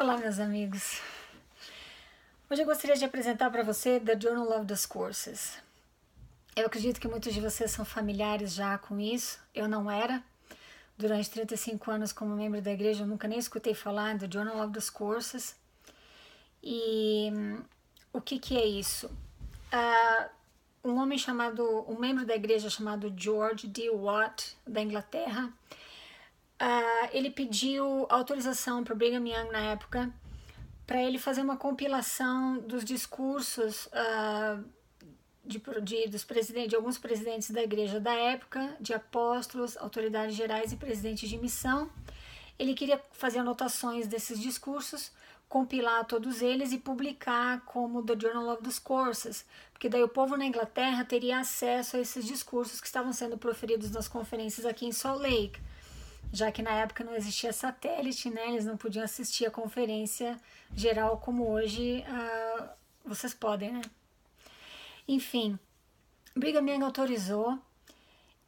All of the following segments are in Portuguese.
Olá, meus amigos. Hoje eu gostaria de apresentar para você The Journal of Discourses. Eu acredito que muitos de vocês são familiares já com isso. Eu não era. Durante 35 anos como membro da igreja, eu nunca nem escutei falar do Journal of Discourses. E hum, o que, que é isso? Uh, um homem chamado, um membro da igreja chamado George D. Watt, da Inglaterra, uh, ele pediu autorização para o Brigham Young na época para ele fazer uma compilação dos discursos uh, de, de, dos presidentes, de alguns presidentes da igreja da época, de apóstolos, autoridades gerais e presidentes de missão. Ele queria fazer anotações desses discursos, compilar todos eles e publicar como The Journal of Discourses, porque daí o povo na Inglaterra teria acesso a esses discursos que estavam sendo proferidos nas conferências aqui em Salt Lake já que na época não existia satélite, né? Eles não podiam assistir a conferência geral como hoje uh, vocês podem, né? Enfim, Brigham Young autorizou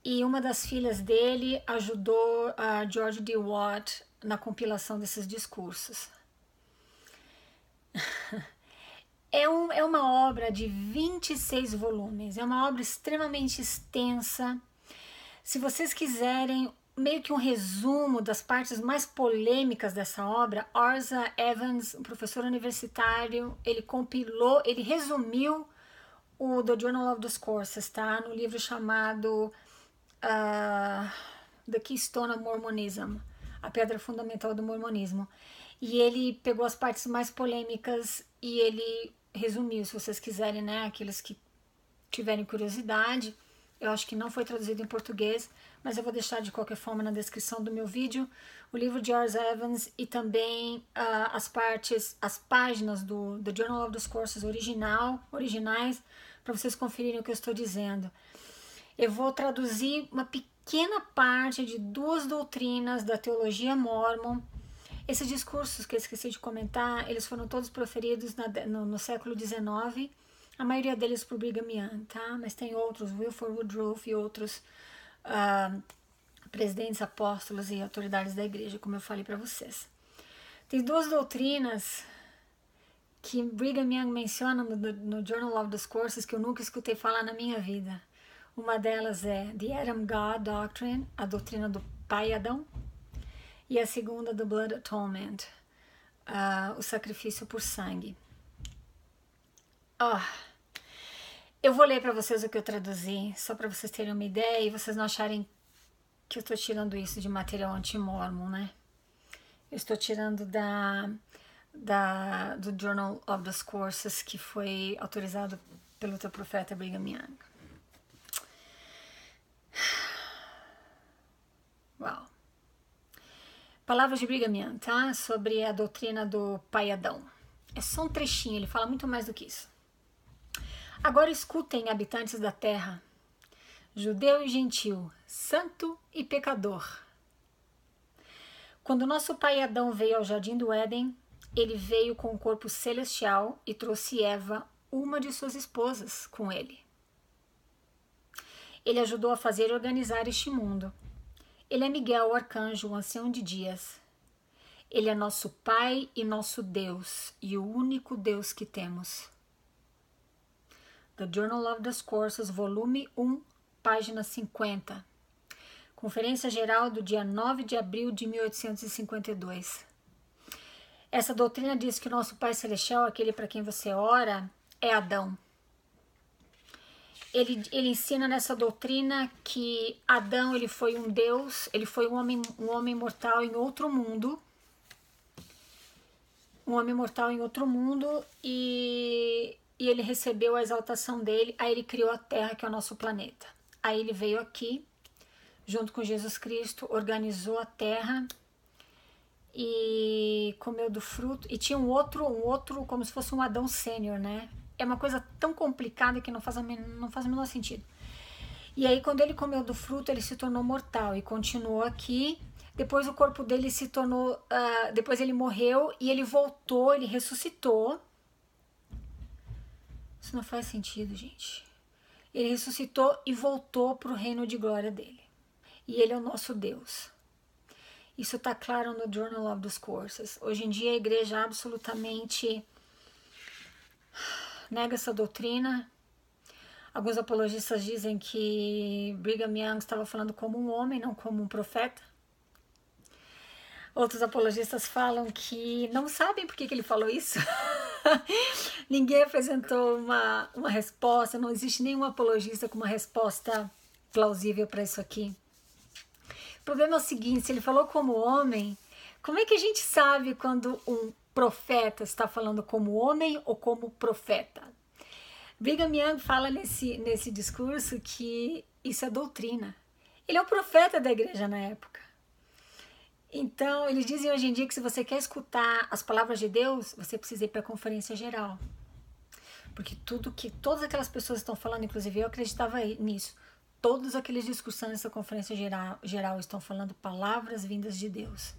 e uma das filhas dele ajudou a George D. Watt na compilação desses discursos. É, um, é uma obra de 26 volumes, é uma obra extremamente extensa. Se vocês quiserem meio que um resumo das partes mais polêmicas dessa obra, Orza Evans, um professor universitário, ele compilou, ele resumiu o The Journal of Discourses, tá? No livro chamado uh, The Keystone of Mormonism, a pedra fundamental do mormonismo. E ele pegou as partes mais polêmicas e ele resumiu, se vocês quiserem, né? Aqueles que tiverem curiosidade. Eu acho que não foi traduzido em português, mas eu vou deixar de qualquer forma na descrição do meu vídeo o livro de George Evans e também uh, as partes, as páginas do Journal of Discourses original, originais, para vocês conferirem o que eu estou dizendo. Eu vou traduzir uma pequena parte de duas doutrinas da teologia mormon. Esses discursos que eu esqueci de comentar, eles foram todos proferidos na, no, no século XIX, a maioria deles por Brigham Young, tá? Mas tem outros, Wilford Woodruff e outros uh, presidentes, apóstolos e autoridades da igreja, como eu falei para vocês. Tem duas doutrinas que Brigham Young menciona no, no Journal of Discourses que eu nunca escutei falar na minha vida. Uma delas é The Adam God Doctrine, a doutrina do Pai Adão, e a segunda do Blood Atonement, uh, o sacrifício por sangue. Oh, eu vou ler para vocês o que eu traduzi, só para vocês terem uma ideia e vocês não acharem que eu estou tirando isso de material anti-mormon, né? Eu estou tirando da, da, do Journal of the Courses, que foi autorizado pelo teu profeta Brigham Young. Uau. Palavras de Brigham Young, tá? Sobre a doutrina do pai Adão. É só um trechinho, ele fala muito mais do que isso. Agora escutem, habitantes da terra, judeu e gentil, santo e pecador. Quando nosso pai Adão veio ao jardim do Éden, ele veio com o um corpo celestial e trouxe Eva, uma de suas esposas, com ele. Ele ajudou a fazer e organizar este mundo. Ele é Miguel, o arcanjo, o ancião de dias. Ele é nosso Pai e nosso Deus, e o único Deus que temos. The Journal of Discourses, volume 1, página 50. Conferência Geral do dia 9 de abril de 1852. Essa doutrina diz que o nosso Pai Celestial, aquele para quem você ora, é Adão. Ele, ele ensina nessa doutrina que Adão ele foi um Deus, ele foi um homem, um homem mortal em outro mundo, um homem mortal em outro mundo e e ele recebeu a exaltação dele, aí ele criou a Terra, que é o nosso planeta. Aí ele veio aqui, junto com Jesus Cristo, organizou a Terra e comeu do fruto. E tinha um outro, um outro, como se fosse um Adão sênior, né? É uma coisa tão complicada que não faz, não faz o menor sentido. E aí, quando ele comeu do fruto, ele se tornou mortal e continuou aqui. Depois o corpo dele se tornou. Uh, depois ele morreu e ele voltou, ele ressuscitou isso não faz sentido, gente. Ele ressuscitou e voltou para o reino de glória dele. E ele é o nosso Deus. Isso está claro no Journal of Discourses. Hoje em dia a igreja absolutamente nega essa doutrina. Alguns apologistas dizem que Brigham Young estava falando como um homem, não como um profeta. Outros apologistas falam que não sabem por que, que ele falou isso. Ninguém apresentou uma, uma resposta, não existe nenhum apologista com uma resposta plausível para isso aqui. O problema é o seguinte: se ele falou como homem, como é que a gente sabe quando um profeta está falando como homem ou como profeta? Brigham Young fala nesse, nesse discurso que isso é doutrina. Ele é o profeta da igreja na época. Então, eles dizem hoje em dia que se você quer escutar as palavras de Deus, você precisa ir para a conferência geral. Porque tudo que todas aquelas pessoas estão falando, inclusive eu acreditava nisso, todos aqueles discursos nessa conferência geral, geral estão falando palavras vindas de Deus.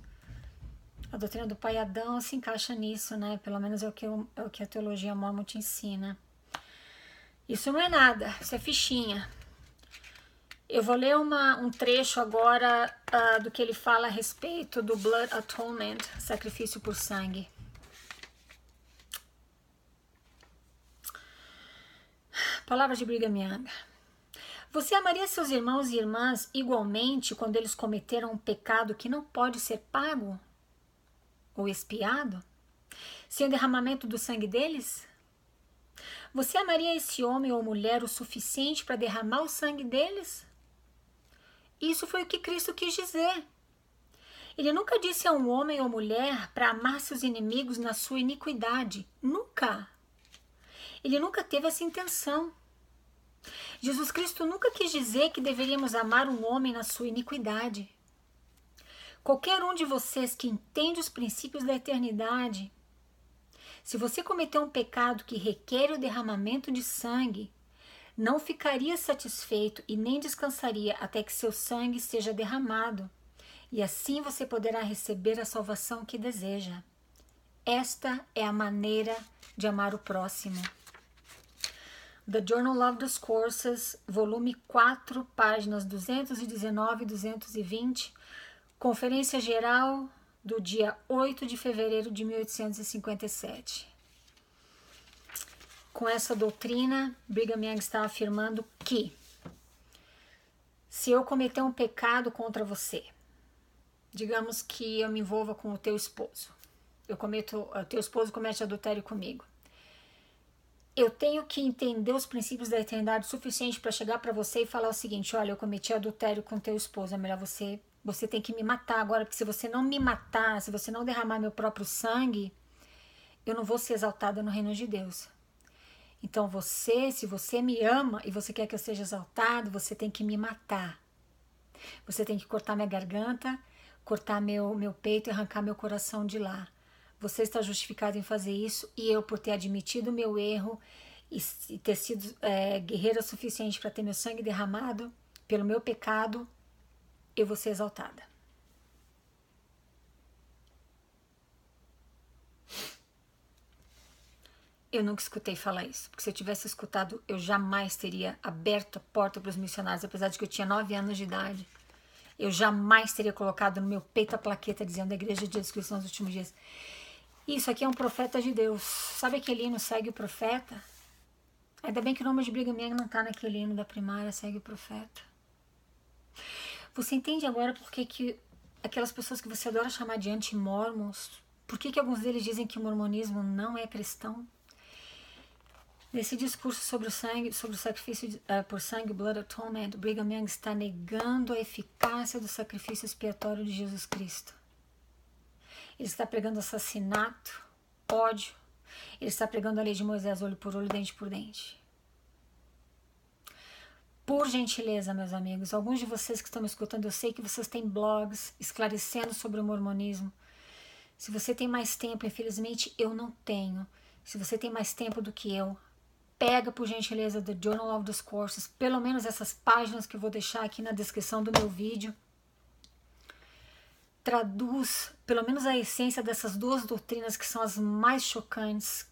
A doutrina do pai Adão se encaixa nisso, né? Pelo menos é o que, eu, é o que a teologia mormon te ensina. Isso não é nada, isso é fichinha. Eu vou ler uma, um trecho agora uh, do que ele fala a respeito do Blood Atonement, sacrifício por sangue. Palavras de Brigham. Você amaria seus irmãos e irmãs igualmente quando eles cometeram um pecado que não pode ser pago ou expiado? Sem o derramamento do sangue deles? Você amaria esse homem ou mulher o suficiente para derramar o sangue deles? Isso foi o que Cristo quis dizer. Ele nunca disse a um homem ou mulher para amar seus inimigos na sua iniquidade. Nunca. Ele nunca teve essa intenção. Jesus Cristo nunca quis dizer que deveríamos amar um homem na sua iniquidade. Qualquer um de vocês que entende os princípios da eternidade, se você cometer um pecado que requer o derramamento de sangue, não ficaria satisfeito e nem descansaria até que seu sangue seja derramado, e assim você poderá receber a salvação que deseja. Esta é a maneira de amar o próximo. The Journal of Discourses, volume 4, páginas 219 e 220, Conferência Geral do dia 8 de fevereiro de 1857. Com essa doutrina, Brigham Young está afirmando que se eu cometer um pecado contra você, digamos que eu me envolva com o teu esposo, eu cometo, teu esposo comete adultério comigo. Eu tenho que entender os princípios da eternidade suficiente para chegar para você e falar o seguinte: olha, eu cometi adultério com teu esposo, é melhor você, você tem que me matar agora, porque se você não me matar, se você não derramar meu próprio sangue, eu não vou ser exaltada no reino de Deus. Então você, se você me ama e você quer que eu seja exaltado, você tem que me matar. Você tem que cortar minha garganta, cortar meu, meu peito e arrancar meu coração de lá. Você está justificado em fazer isso e eu, por ter admitido o meu erro e, e ter sido é, guerreira suficiente para ter meu sangue derramado pelo meu pecado, eu vou ser exaltada. Eu nunca escutei falar isso, porque se eu tivesse escutado, eu jamais teria aberto a porta para os missionários, apesar de que eu tinha nove anos de idade. Eu jamais teria colocado no meu peito a plaqueta dizendo a Igreja de Jesus Cristo nos últimos dias. Isso aqui é um profeta de Deus. Sabe aquele hino Segue o Profeta? Ainda bem que o nome de Brigham Young não está naquele hino da primária, Segue o Profeta. Você entende agora por que, que aquelas pessoas que você adora chamar de anti-mormons, por que, que alguns deles dizem que o mormonismo não é cristão? Nesse discurso sobre o sangue, sobre o sacrifício uh, por sangue, blood atonement, Brigham Young está negando a eficácia do sacrifício expiatório de Jesus Cristo. Ele está pregando assassinato, ódio. Ele está pregando a lei de Moisés, olho por olho, dente por dente. Por gentileza, meus amigos, alguns de vocês que estão me escutando, eu sei que vocês têm blogs esclarecendo sobre o mormonismo. Se você tem mais tempo, infelizmente eu não tenho. Se você tem mais tempo do que eu, pega por gentileza The Journal of Discourses, pelo menos essas páginas que eu vou deixar aqui na descrição do meu vídeo. Traduz pelo menos a essência dessas duas doutrinas que são as mais chocantes,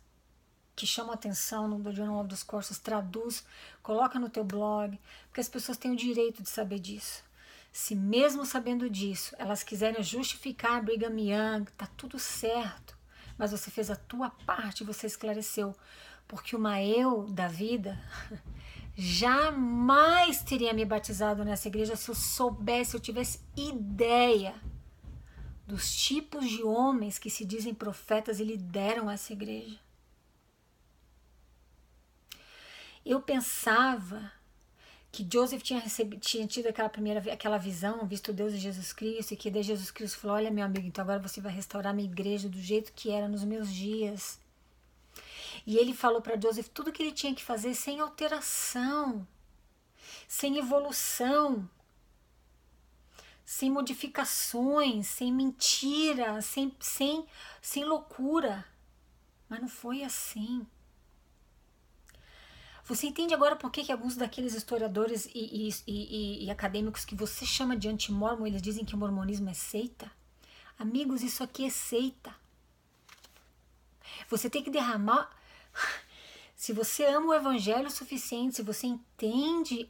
que chamam atenção no Journal of Discourses. Traduz, coloca no teu blog, porque as pessoas têm o direito de saber disso. Se mesmo sabendo disso, elas quiserem justificar Brigham Young, tá tudo certo. Mas você fez a tua parte, você esclareceu. Porque uma eu da vida jamais teria me batizado nessa igreja se eu soubesse, se eu tivesse ideia dos tipos de homens que se dizem profetas e lideram essa igreja. Eu pensava que Joseph tinha, recebido, tinha tido aquela primeira aquela visão, visto Deus e Jesus Cristo, e que de Jesus Cristo falou: Olha, meu amigo, então agora você vai restaurar minha igreja do jeito que era nos meus dias. E ele falou para Joseph tudo que ele tinha que fazer sem alteração, sem evolução, sem modificações, sem mentira, sem, sem, sem loucura. Mas não foi assim. Você entende agora por que, que alguns daqueles historiadores e, e, e, e acadêmicos que você chama de antimormon, eles dizem que o mormonismo é seita? Amigos, isso aqui é seita. Você tem que derramar. Se você ama o evangelho o suficiente, se você entende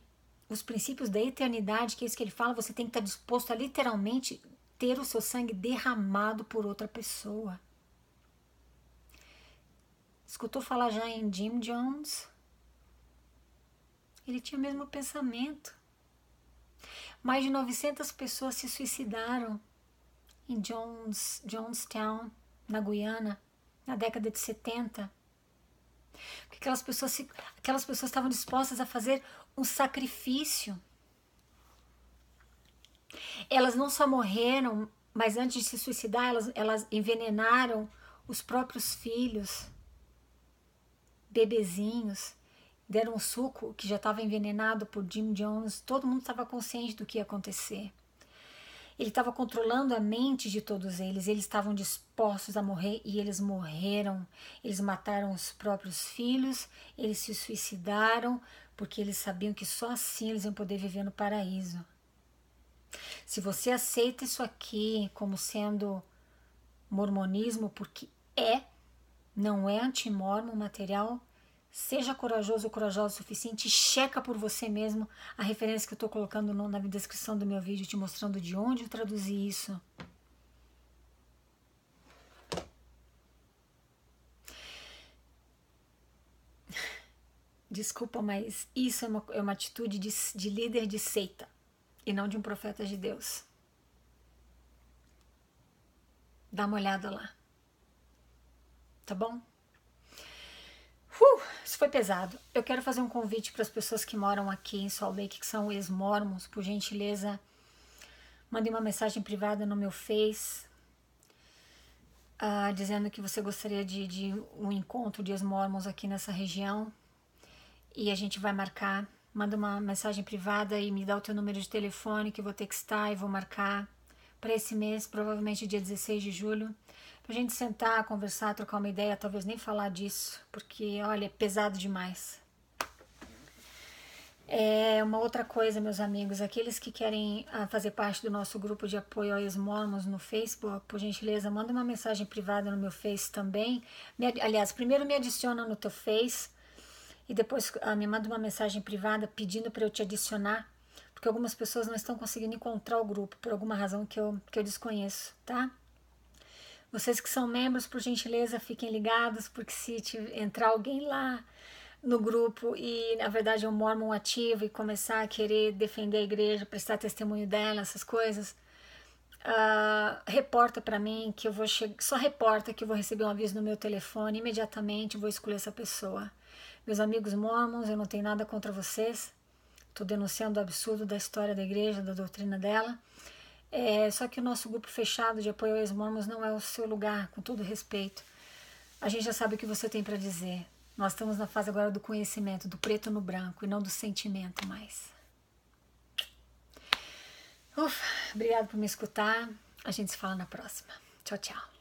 os princípios da eternidade, que é isso que ele fala, você tem que estar disposto a literalmente ter o seu sangue derramado por outra pessoa. Escutou falar já em Jim Jones? Ele tinha o mesmo pensamento. Mais de 900 pessoas se suicidaram em Jones, Jonestown, na Guiana, na década de 70. Porque aquelas pessoas, se, aquelas pessoas estavam dispostas a fazer um sacrifício. Elas não só morreram, mas antes de se suicidar, elas, elas envenenaram os próprios filhos, bebezinhos deram um suco que já estava envenenado por Jim Jones, todo mundo estava consciente do que ia acontecer. Ele estava controlando a mente de todos eles, eles estavam dispostos a morrer e eles morreram. Eles mataram os próprios filhos, eles se suicidaram, porque eles sabiam que só assim eles iam poder viver no paraíso. Se você aceita isso aqui como sendo mormonismo, porque é, não é antimormon material, Seja corajoso ou corajosa o suficiente, checa por você mesmo a referência que eu estou colocando no, na descrição do meu vídeo, te mostrando de onde eu traduzi isso. Desculpa, mas isso é uma, é uma atitude de, de líder de seita e não de um profeta de Deus. Dá uma olhada lá. Tá bom? Uh, isso foi pesado. Eu quero fazer um convite para as pessoas que moram aqui em Salt Lake, que são ex-mormons, por gentileza, mandem uma mensagem privada no meu Face, uh, dizendo que você gostaria de, de um encontro de ex-mormons aqui nessa região. E a gente vai marcar. Manda uma mensagem privada e me dá o teu número de telefone que eu vou textar e vou marcar para esse mês, provavelmente dia 16 de julho a gente sentar, conversar, trocar uma ideia, talvez nem falar disso, porque olha, é pesado demais. É uma outra coisa, meus amigos, aqueles que querem ah, fazer parte do nosso grupo de apoio aos mormons no Facebook, por gentileza, manda uma mensagem privada no meu Face também. Aliás, primeiro me adiciona no teu Face e depois ah, me manda uma mensagem privada pedindo para eu te adicionar, porque algumas pessoas não estão conseguindo encontrar o grupo por alguma razão que eu, que eu desconheço, tá? Vocês que são membros, por gentileza, fiquem ligados, porque se entrar alguém lá no grupo e, na verdade, é um mormon ativo e começar a querer defender a igreja, prestar testemunho dela, essas coisas, uh, reporta para mim que eu vou chegar. Só reporta que eu vou receber um aviso no meu telefone, imediatamente vou escolher essa pessoa. Meus amigos mormons, eu não tenho nada contra vocês. Estou denunciando o absurdo da história da igreja, da doutrina dela. É, só que o nosso grupo fechado de apoio aos mormons não é o seu lugar, com todo respeito. A gente já sabe o que você tem para dizer. Nós estamos na fase agora do conhecimento, do preto no branco e não do sentimento mais. Ufa, obrigado por me escutar. A gente se fala na próxima. Tchau, tchau.